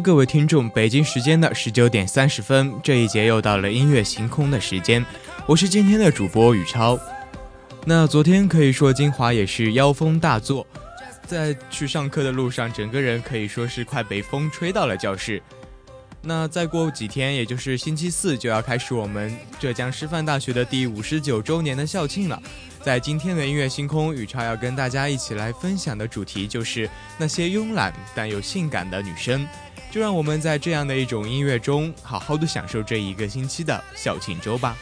各位听众，北京时间的十九点三十分，这一节又到了音乐星空的时间，我是今天的主播宇超。那昨天可以说金华也是妖风大作，在去上课的路上，整个人可以说是快被风吹到了教室。那再过几天，也就是星期四，就要开始我们浙江师范大学的第五十九周年的校庆了。在今天的音乐星空，宇超要跟大家一起来分享的主题就是那些慵懒但又性感的女生。就让我们在这样的一种音乐中，好好的享受这一个星期的校庆周吧。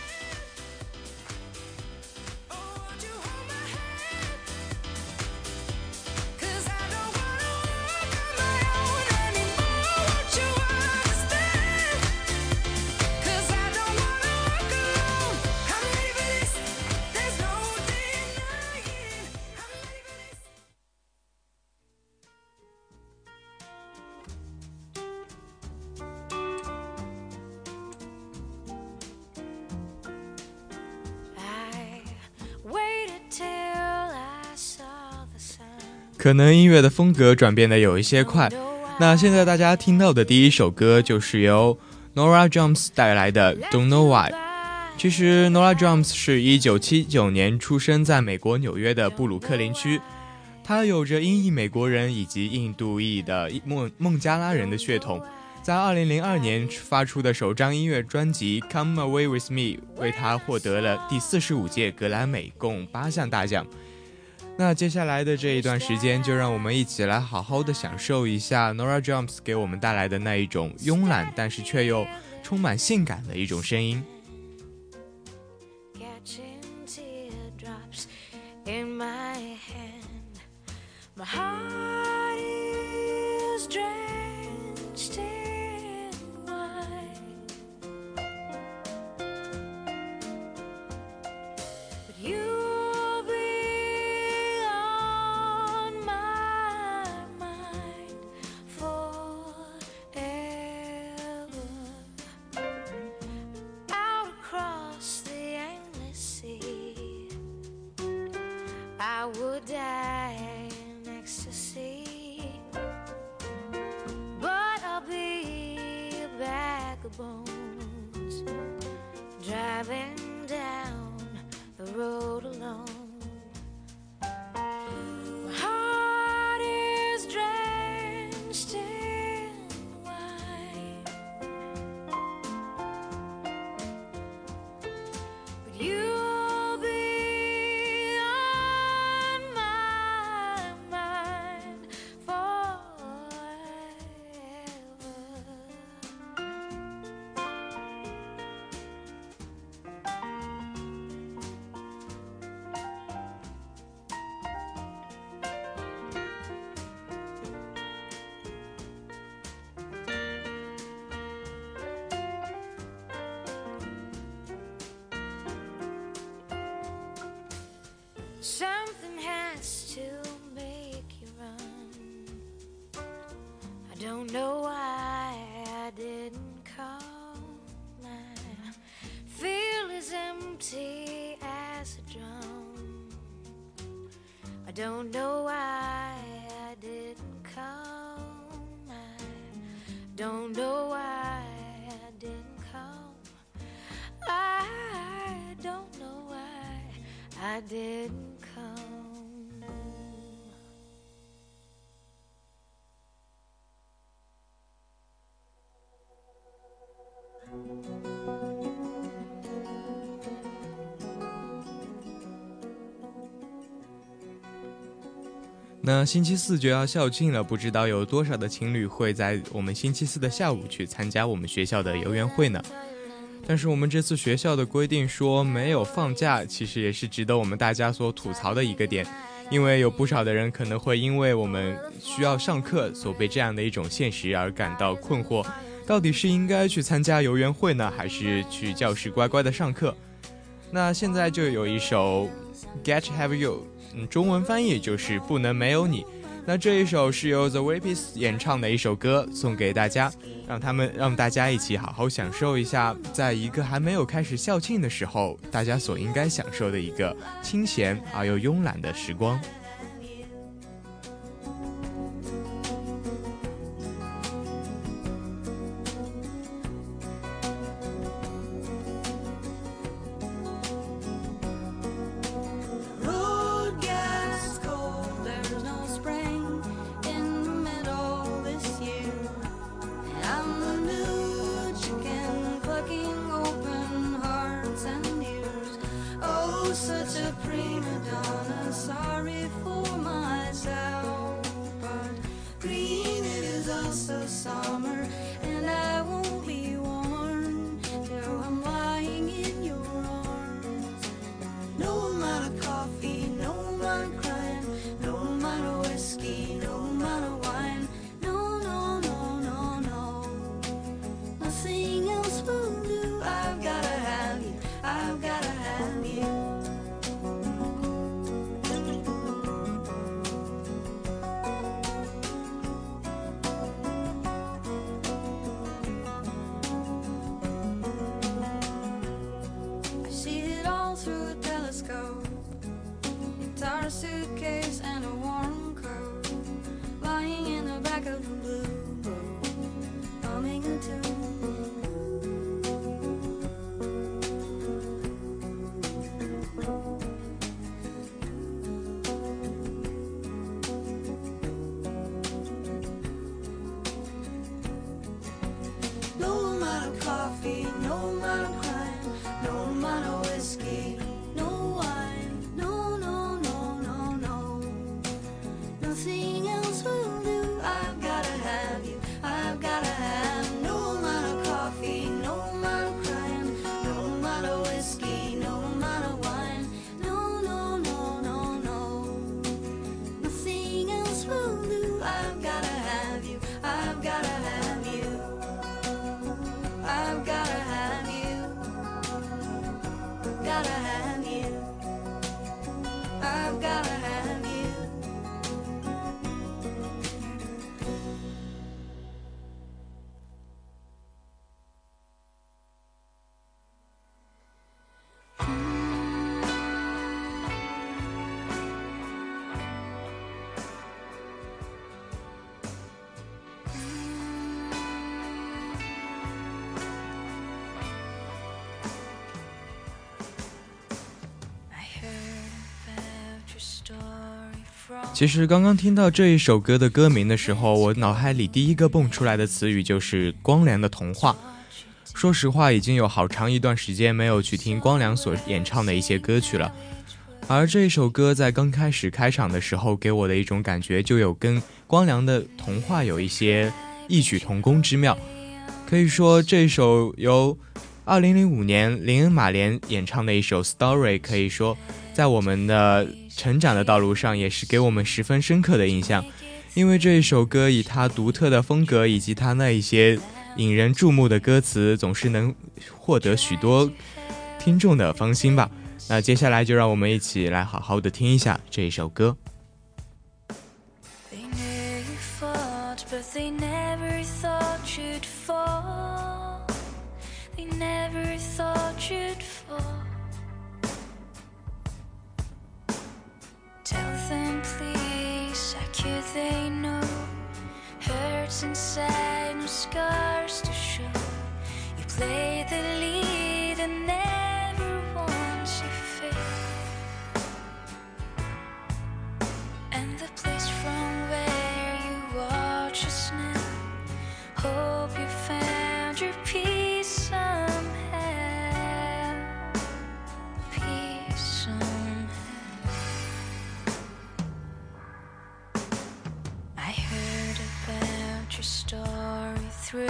可能音乐的风格转变的有一些快，那现在大家听到的第一首歌就是由 Nora Jones 带来的 Don't Know Why。其实 Nora Jones 是一九七九年出生在美国纽约的布鲁克林区，她有着英裔美国人以及印度裔的孟孟加拉人的血统。在二零零二年发出的首张音乐专辑《Come Away With Me》为她获得了第四十五届格莱美共八项大奖。那接下来的这一段时间，就让我们一起来好好的享受一下 Nora Jones 给我们带来的那一种慵懒，但是却又充满性感的一种声音。I would die in ecstasy, but I'll be a bag of bones driving down the road alone. 那星期四就要校庆了，不知道有多少的情侣会在我们星期四的下午去参加我们学校的游园会呢？但是我们这次学校的规定说没有放假，其实也是值得我们大家所吐槽的一个点，因为有不少的人可能会因为我们需要上课，所被这样的一种现实而感到困惑，到底是应该去参加游园会呢，还是去教室乖乖的上课？那现在就有一首《Get Have You》。嗯，中文翻译就是不能没有你。那这一首是由 The Weepies 演唱的一首歌，送给大家，让他们让大家一起好好享受一下，在一个还没有开始校庆的时候，大家所应该享受的一个清闲而又慵懒的时光。其实刚刚听到这一首歌的歌名的时候，我脑海里第一个蹦出来的词语就是“光良的童话”。说实话，已经有好长一段时间没有去听光良所演唱的一些歌曲了。而这一首歌在刚开始开场的时候，给我的一种感觉就有跟光良的童话有一些异曲同工之妙。可以说，这首由2005年林恩·马莲演唱的一首《Story》，可以说在我们的。成长的道路上也是给我们十分深刻的印象，因为这一首歌以它独特的风格以及它那一些引人注目的歌词，总是能获得许多听众的芳心吧。那接下来就让我们一起来好好的听一下这一首歌。Inside, no scars to show. You play the lead and never once you fail. And the place through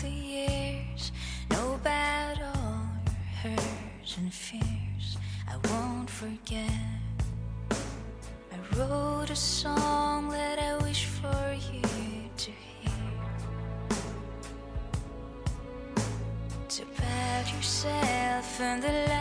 the years. About all your hurts and fears. I won't forget. I wrote a song that I wish for you to hear. To about yourself and the life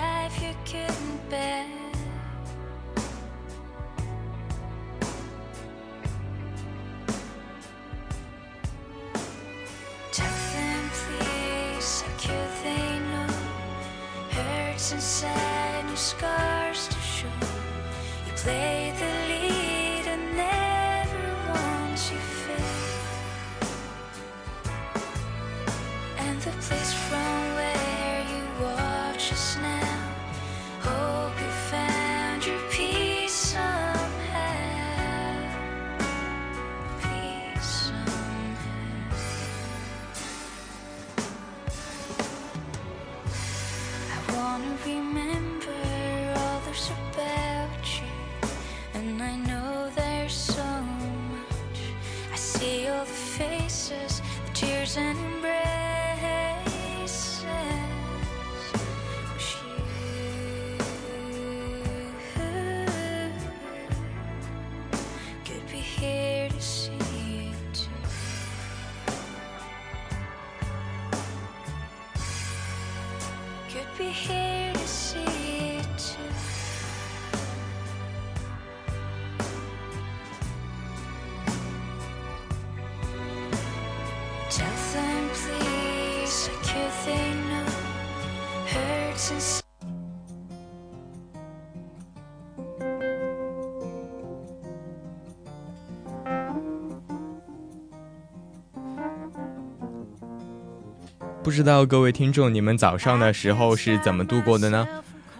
不知道各位听众，你们早上的时候是怎么度过的呢？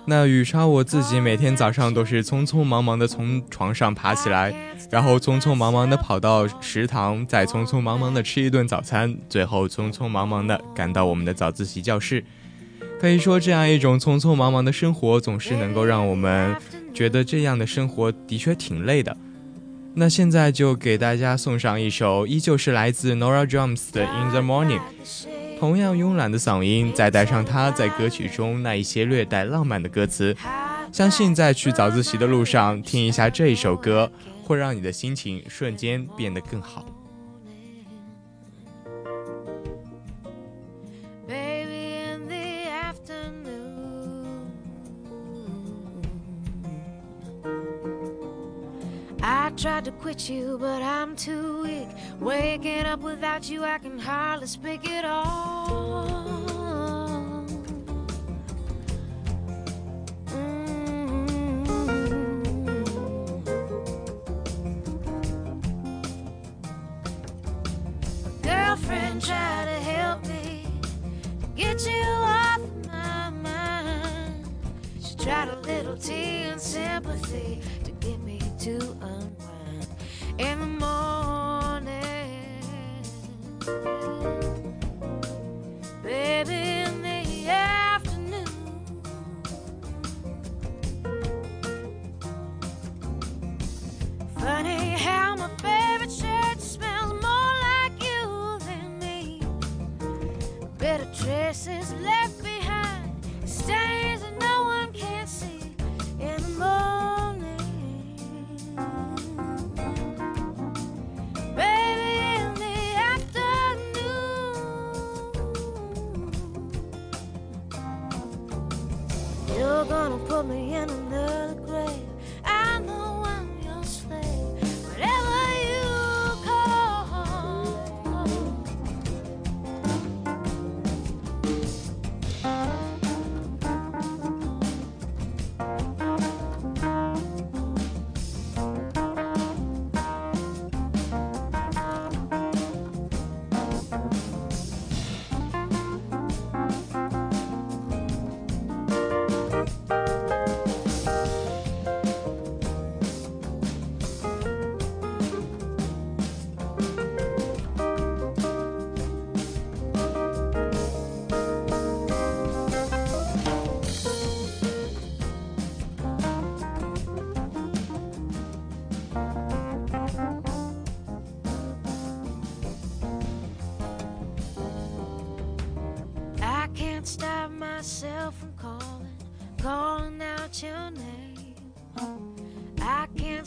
那雨超我自己每天早上都是匆匆忙忙的从床上爬起来，然后匆匆忙忙的跑到食堂，再匆匆忙忙的吃一顿早餐，最后匆匆忙忙的赶到我们的早自习教室。可以说，这样一种匆匆忙忙的生活，总是能够让我们觉得这样的生活的确挺累的。那现在就给大家送上一首，依旧是来自 Nora Jones 的《In the Morning》。同样慵懒的嗓音，再带上她在歌曲中那一些略带浪漫的歌词，相信在去早自习的路上听一下这一首歌，会让你的心情瞬间变得更好。Tried to quit you, but I'm too weak. Waking up without you, I can hardly speak at all. Mm. Girlfriend, try to help me get you off my mind. She tried a little tea and sympathy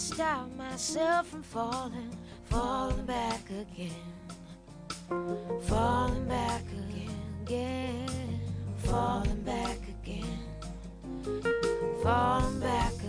stop myself from falling, falling back again. Falling back again, again. Falling back again. Falling back again.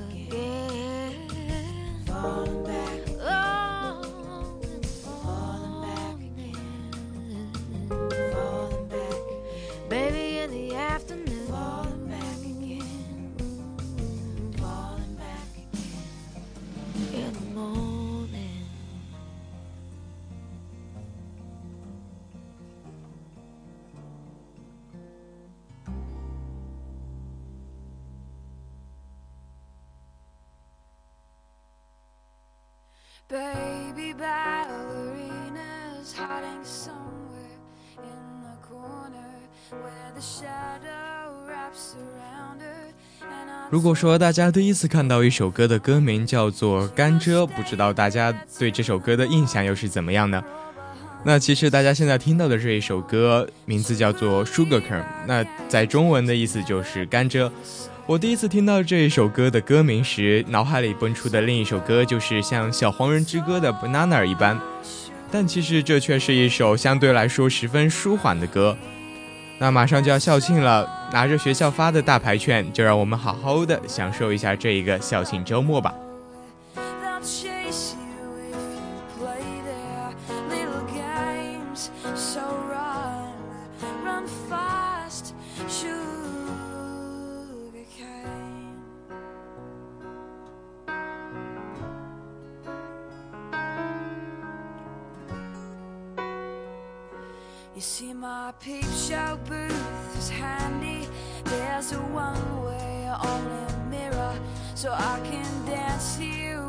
如果说大家第一次看到一首歌的歌名叫做《甘蔗》，不知道大家对这首歌的印象又是怎么样呢？那其实大家现在听到的这一首歌名字叫做《Sugar Cane》，那在中文的意思就是甘蔗。我第一次听到这一首歌的歌名时，脑海里蹦出的另一首歌就是像《小黄人之歌》的《Banana》一般，但其实这却是一首相对来说十分舒缓的歌。那马上就要校庆了拿着学校发的大牌券就让我们好好的享受一下这一个校庆周末吧。My peep show booth is handy. There's a one way only mirror, so I can dance here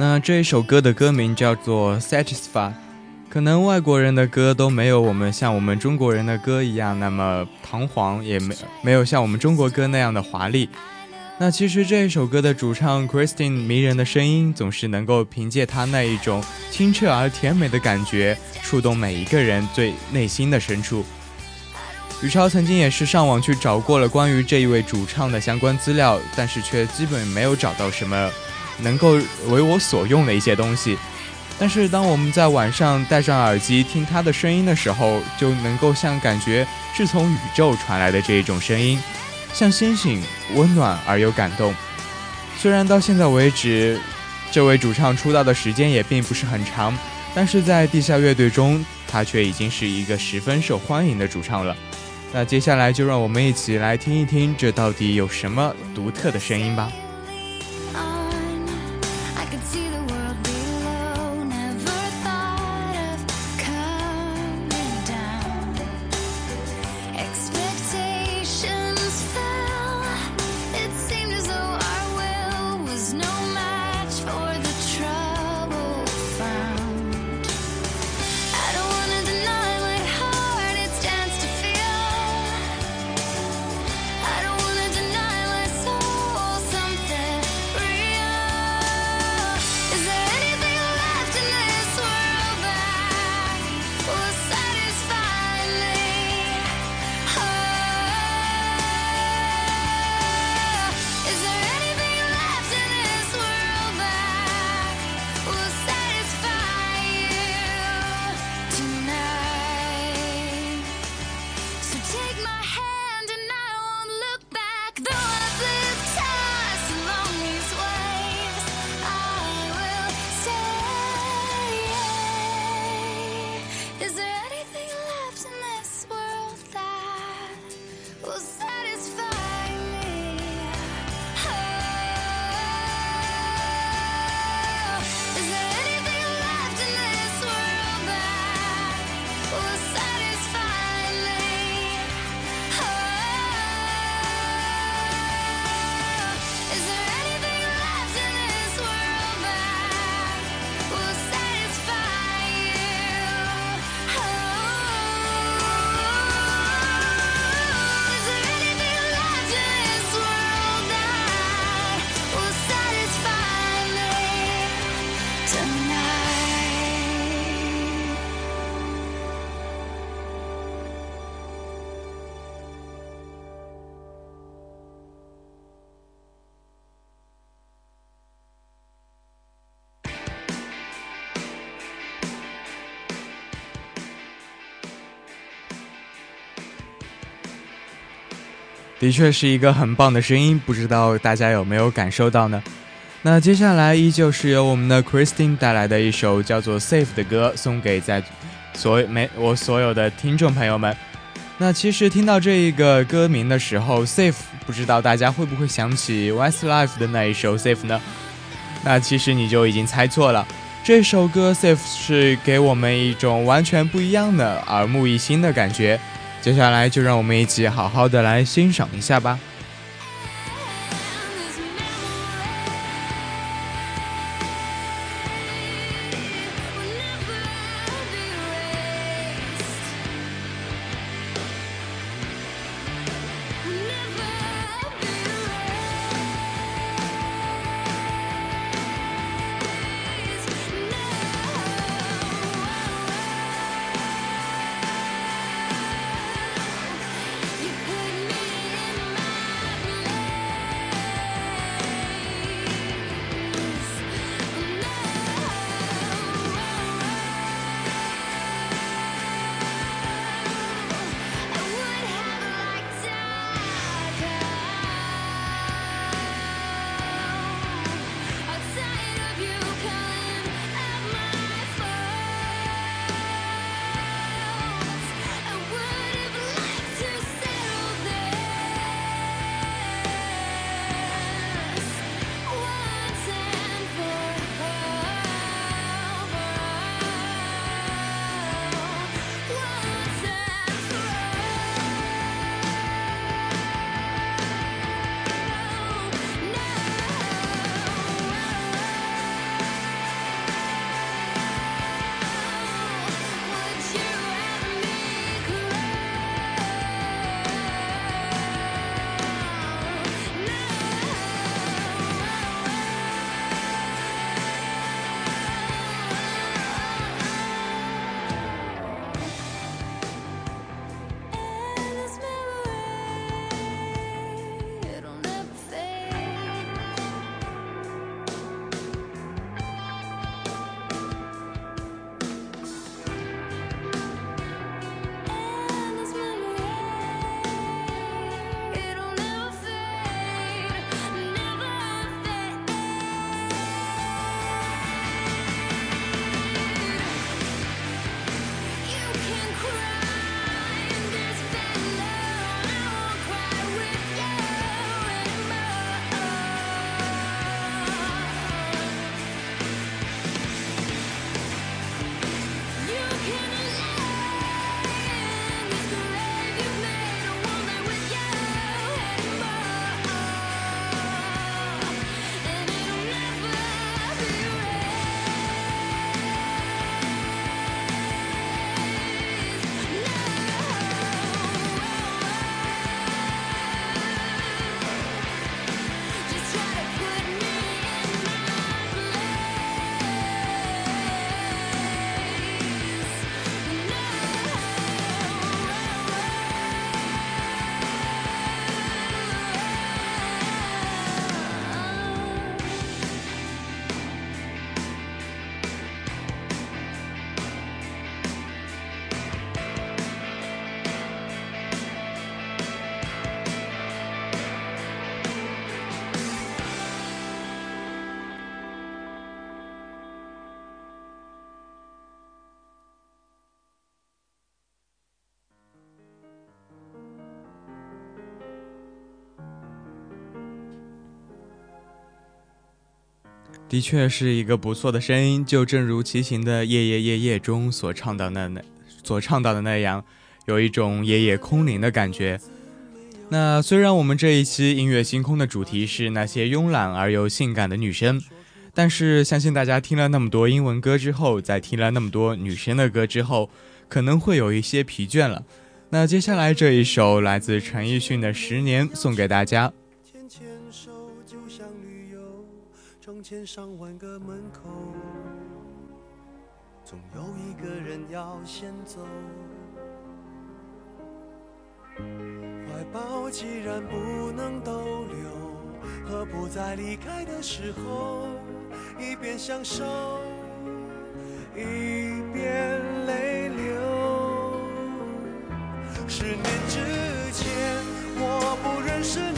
那这一首歌的歌名叫做《Satisfy》，可能外国人的歌都没有我们像我们中国人的歌一样那么堂皇，也没没有像我们中国歌那样的华丽。那其实这一首歌的主唱 Christine 迷人的声音，总是能够凭借她那一种清澈而甜美的感觉，触动每一个人最内心的深处。宇超曾经也是上网去找过了关于这一位主唱的相关资料，但是却基本没有找到什么能够为我所用的一些东西。但是当我们在晚上戴上耳机听他的声音的时候，就能够像感觉是从宇宙传来的这一种声音，像星星，温暖而又感动。虽然到现在为止，这位主唱出道的时间也并不是很长，但是在地下乐队中，他却已经是一个十分受欢迎的主唱了。那接下来就让我们一起来听一听，这到底有什么独特的声音吧。的确是一个很棒的声音，不知道大家有没有感受到呢？那接下来依旧是由我们的 Christine 带来的一首叫做《Safe》的歌，送给在所没我所有的听众朋友们。那其实听到这一个歌名的时候，《Safe》不知道大家会不会想起 Westlife 的那一首《Safe》呢？那其实你就已经猜错了，这首歌《Safe》是给我们一种完全不一样的耳目一新的感觉。接下来就让我们一起好好的来欣赏一下吧。的确是一个不错的声音，就正如齐秦的《夜夜夜夜》中所唱到的那所唱到的那样，有一种夜夜空灵的感觉。那虽然我们这一期音乐星空的主题是那些慵懒而又性感的女生，但是相信大家听了那么多英文歌之后，在听了那么多女生的歌之后，可能会有一些疲倦了。那接下来这一首来自陈奕迅的《十年》送给大家。成千上万个门口，总有一个人要先走。怀抱既然不能逗留，何不在离开的时候，一边享受，一边泪流。十年之前，我不认识你，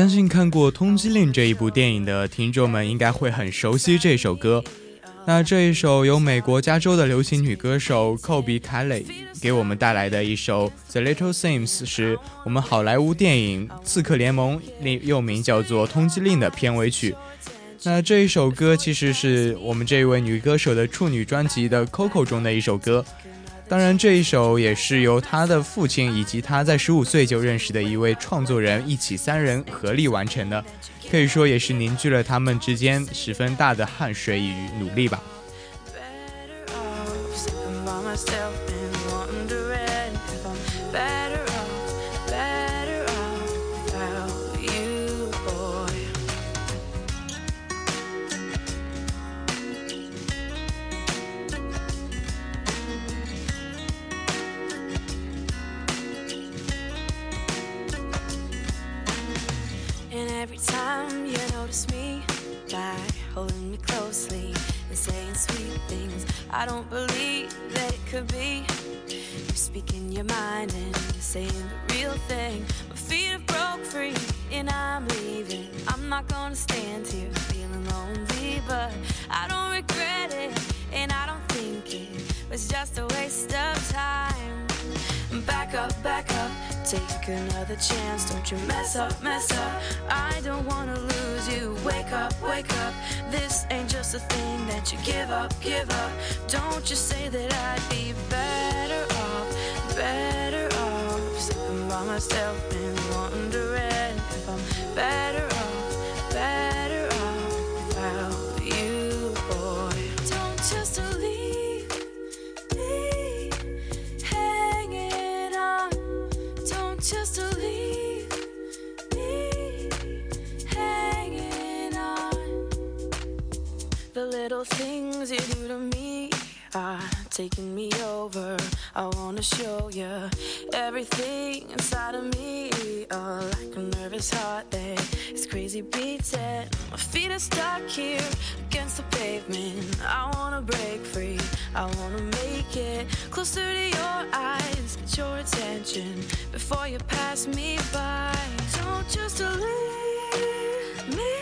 相信看过《通缉令》这一部电影的听众们应该会很熟悉这首歌。那这一首由美国加州的流行女歌手 Kobe Kelly 给我们带来的一首《The Little Sims》，是我们好莱坞电影《刺客联盟》另又名叫做《通缉令》的片尾曲。那这一首歌其实是我们这位女歌手的处女专辑的《Coco》中的一首歌。当然，这一首也是由他的父亲以及他在十五岁就认识的一位创作人一起三人合力完成的，可以说也是凝聚了他们之间十分大的汗水与努力吧。Another chance. Don't you mess up, mess up. I don't wanna lose you. Wake up, wake up. This ain't just a thing that you give up, give up. Don't you say that I'd be better off, better off. Sitting by myself and wondering if I'm better The little things you do to me are taking me over. I wanna show you everything inside of me. Oh, like a nervous heart is crazy beating. My feet are stuck here against the pavement. I wanna break free. I wanna make it closer to your eyes. Get your attention before you pass me by. Don't just leave me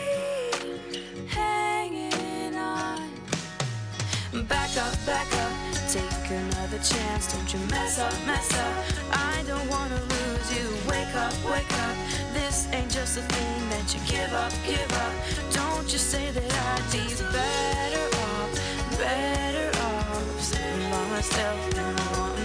Back up, back up, take another chance. Don't you mess up, mess up. I don't wanna lose you. Wake up, wake up. This ain't just a thing that you give up, give up. Don't you say that I'd be better off, better off. By myself and wondering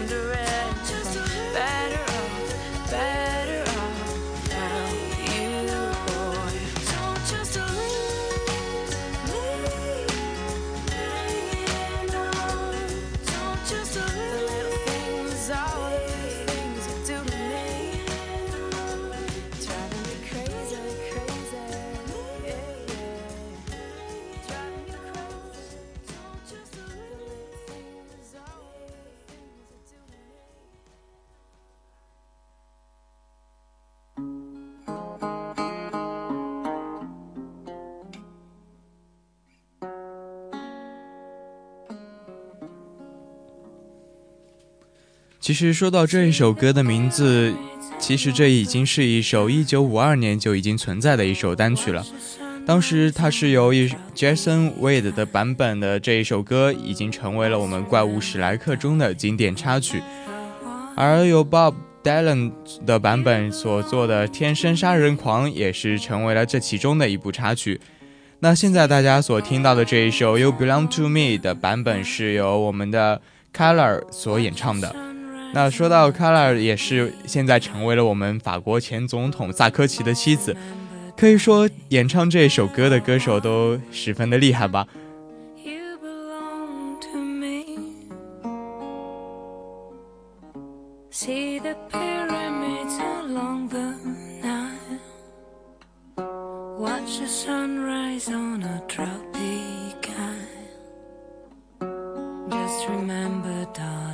其实说到这一首歌的名字，其实这已经是一首1952年就已经存在的一首单曲了。当时它是由一 Jason Wade 的版本的这一首歌，已经成为了我们《怪物史莱克》中的经典插曲。而由 Bob Dylan 的版本所做的《天生杀人狂》也是成为了这其中的一部插曲。那现在大家所听到的这一首《You Belong to Me》的版本是由我们的 Color 所演唱的。那说到 Color，也是现在成为了我们法国前总统萨科齐的妻子，可以说演唱这首歌的歌手都十分的厉害吧。Remember, dark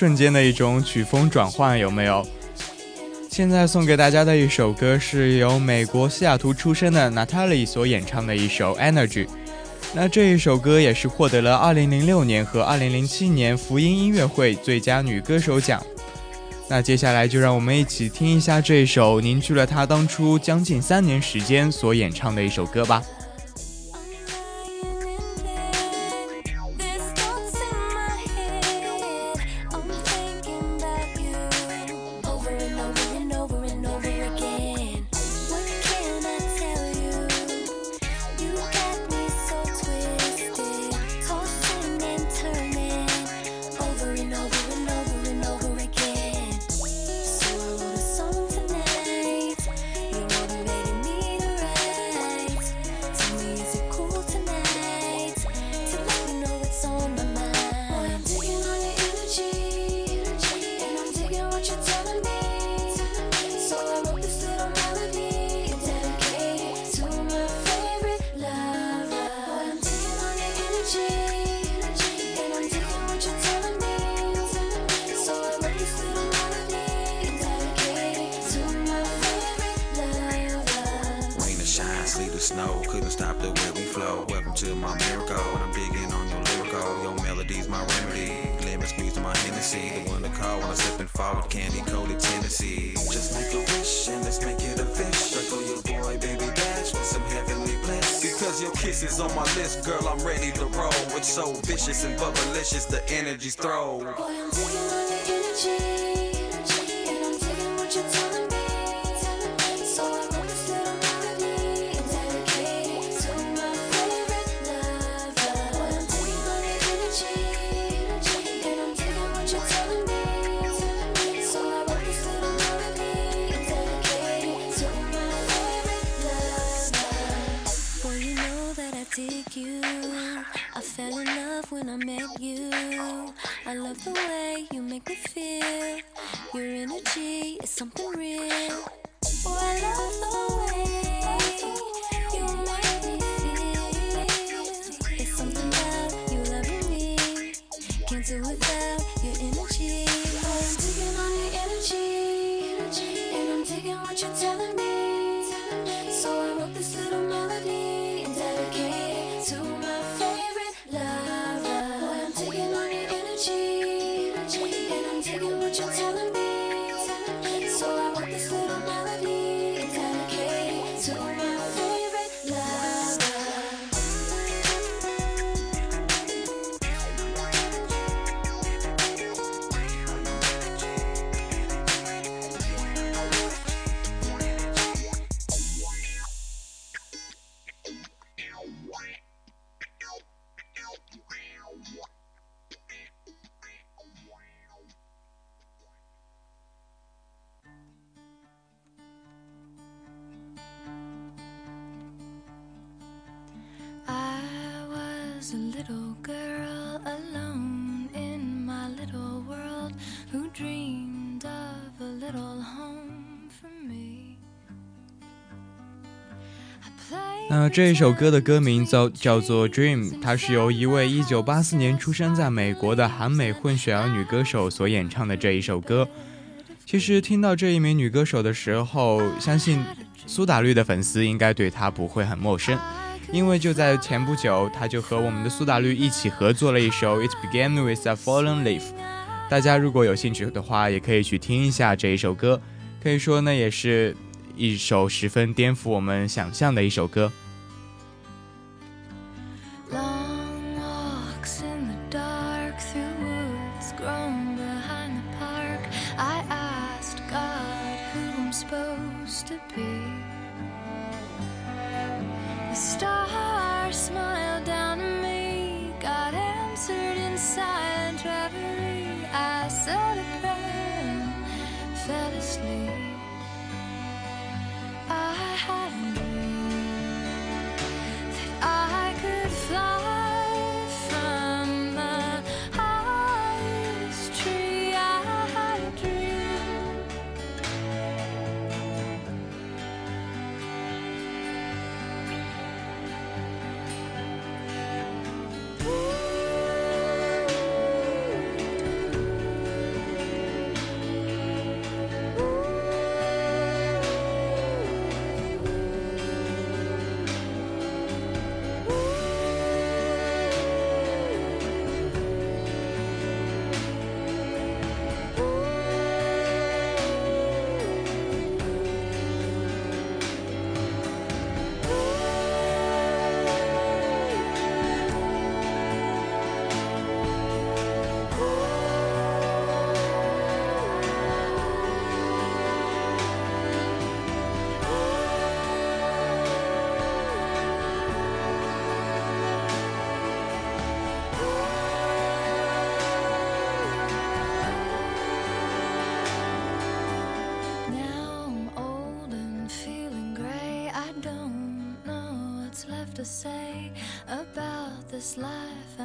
瞬间的一种曲风转换，有没有？现在送给大家的一首歌是由美国西雅图出生的 Natalie 所演唱的一首《Energy》。那这一首歌也是获得了2006年和2007年福音音乐会最佳女歌手奖。那接下来就让我们一起听一下这首凝聚了她当初将近三年时间所演唱的一首歌吧。know feel. Your energy is something real. 这一首歌的歌名叫叫做《Dream》，它是由一位1984年出生在美国的韩美混血儿女歌手所演唱的这一首歌。其实听到这一名女歌手的时候，相信苏打绿的粉丝应该对她不会很陌生，因为就在前不久，她就和我们的苏打绿一起合作了一首《It Began with a Fallen Leaf》。大家如果有兴趣的话，也可以去听一下这一首歌。可以说呢，也是一首十分颠覆我们想象的一首歌。Say about this life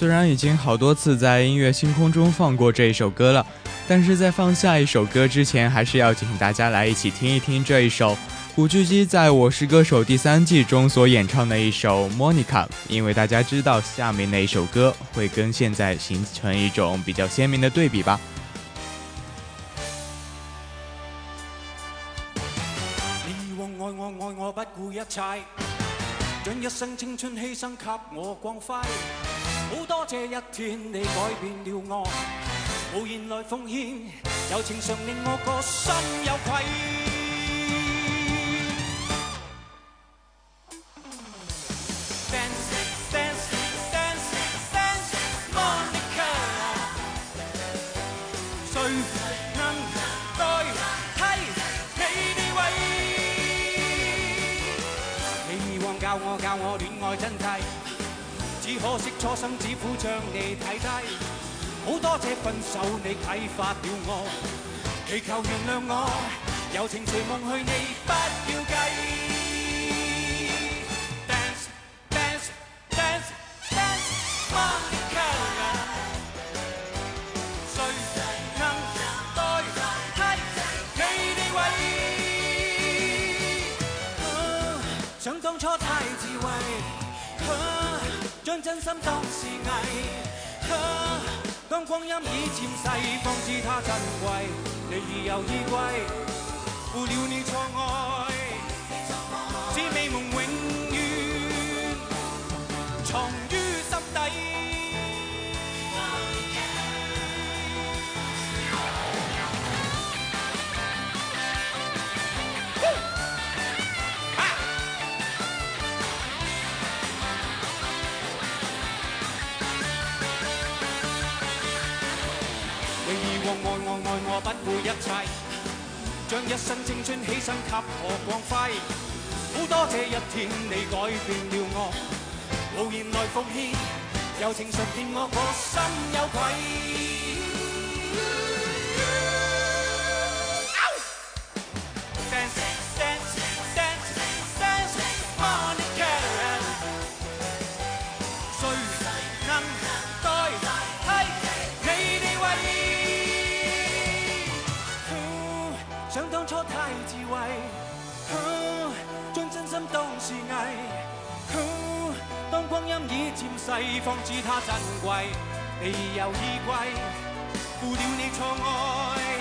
虽然已经好多次在音乐星空中放过这一首歌了，但是在放下一首歌之前，还是要请大家来一起听一听这一首古巨基在《我是歌手》第三季中所演唱的一首《Monica》，因为大家知道下面那一首歌会跟现在形成一种比较鲜明的对比吧。你以往愛我愛我不顧一切，將一生青春犧牲給我光輝。好多谢一天你改变了我，无言来奉献，友情常令我个心有愧。惜初生只苦将你睇低。好多谢分手你启发了我，祈求原谅我，友情随梦去你不要计。真心当是伪。当光阴已渐逝，方知它珍贵。你已有依归，负了你错爱，顧一切，将一生青春牺牲给我光辉。好多谢一天你改变了我，无言来奉献，柔情常欠我我心有愧。方知它珍贵，你又依归，负了你错爱。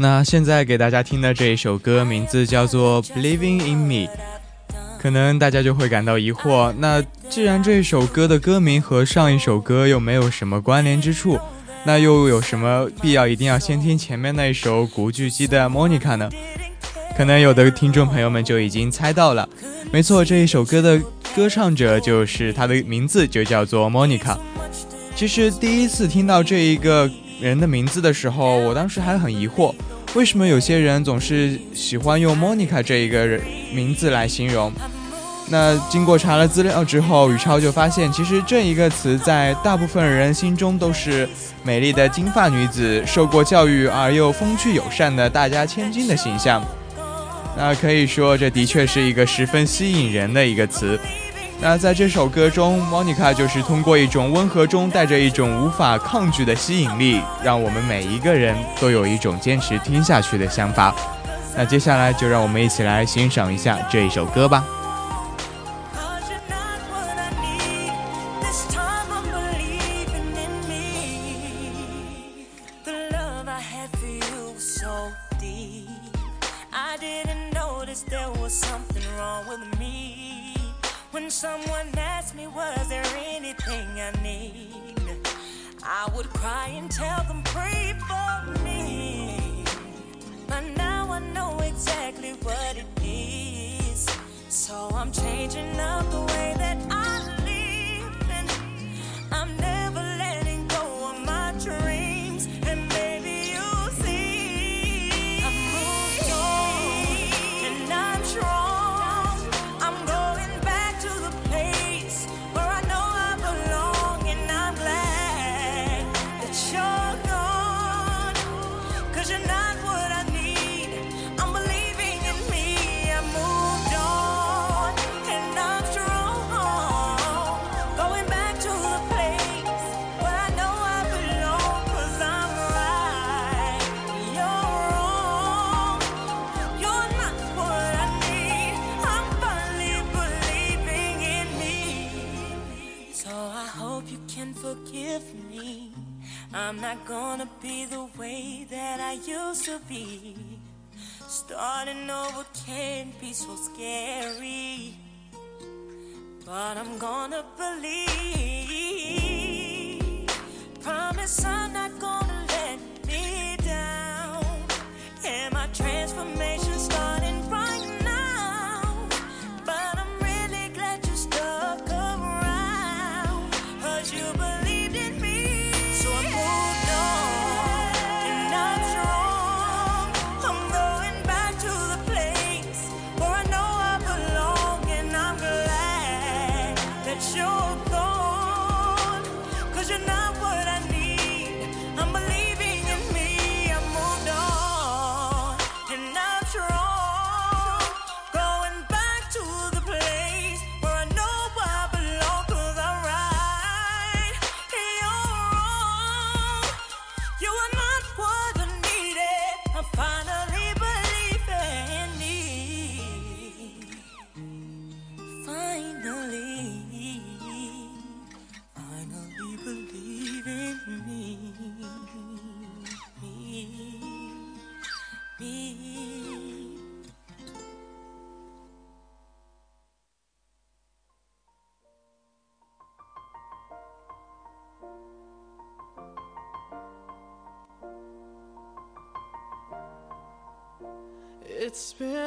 那现在给大家听的这一首歌名字叫做《Believing in Me》，可能大家就会感到疑惑，那既然这首歌的歌名和上一首歌又没有什么关联之处，那又有什么必要一定要先听前面那一首古巨基的《Monica》呢？可能有的听众朋友们就已经猜到了，没错，这一首歌的歌唱者就是他的名字就叫做 Monica。其实第一次听到这一个人的名字的时候，我当时还很疑惑。为什么有些人总是喜欢用 Monica 这一个人名字来形容？那经过查了资料之后，宇超就发现，其实这一个词在大部分人心中都是美丽的金发女子，受过教育而又风趣友善的大家千金的形象。那可以说，这的确是一个十分吸引人的一个词。那在这首歌中，Monica 就是通过一种温和中带着一种无法抗拒的吸引力，让我们每一个人都有一种坚持听下去的想法。那接下来就让我们一起来欣赏一下这一首歌吧。Someone asked me, was there anything I need? I would cry and tell them, pray for me. But now I know exactly what it is. So I'm changing up the way that I that I used to be. Starting over can't be so scary. But I'm gonna believe. Promise I'm not gonna let me down. And my transformation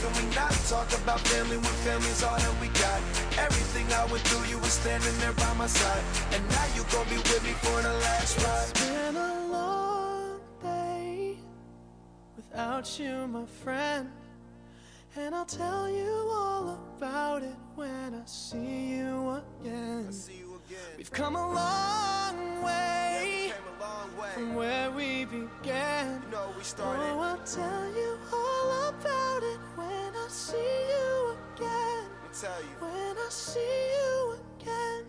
Can we not talk about family when family's all that we got? Everything was standing there by my side. And now you gon' be with me for the last ride. It's been a long day without you, my friend. And I'll tell you all about it when I see you again. See you again. We've come a long way from where we began. You know we started. Oh, I'll tell you all about it when I see you again. Let me tell you. When I see you again.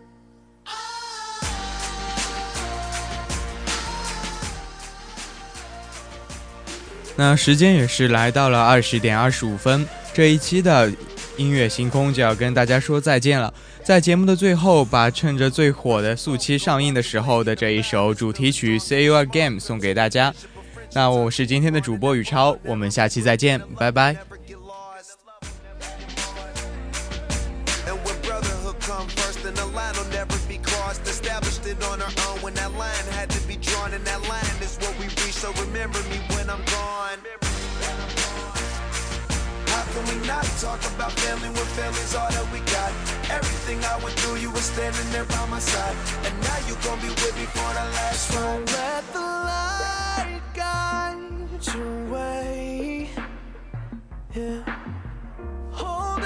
那时间也是来到了二十点二十五分，这一期的音乐星空就要跟大家说再见了。在节目的最后，把趁着最火的速七上映的时候的这一首主题曲《See You Again》送给大家。那我是今天的主播宇超，我们下期再见，拜拜。standing there by my side. And now you gon' be with me for the last ride. Let the light guide your way. Yeah. Hold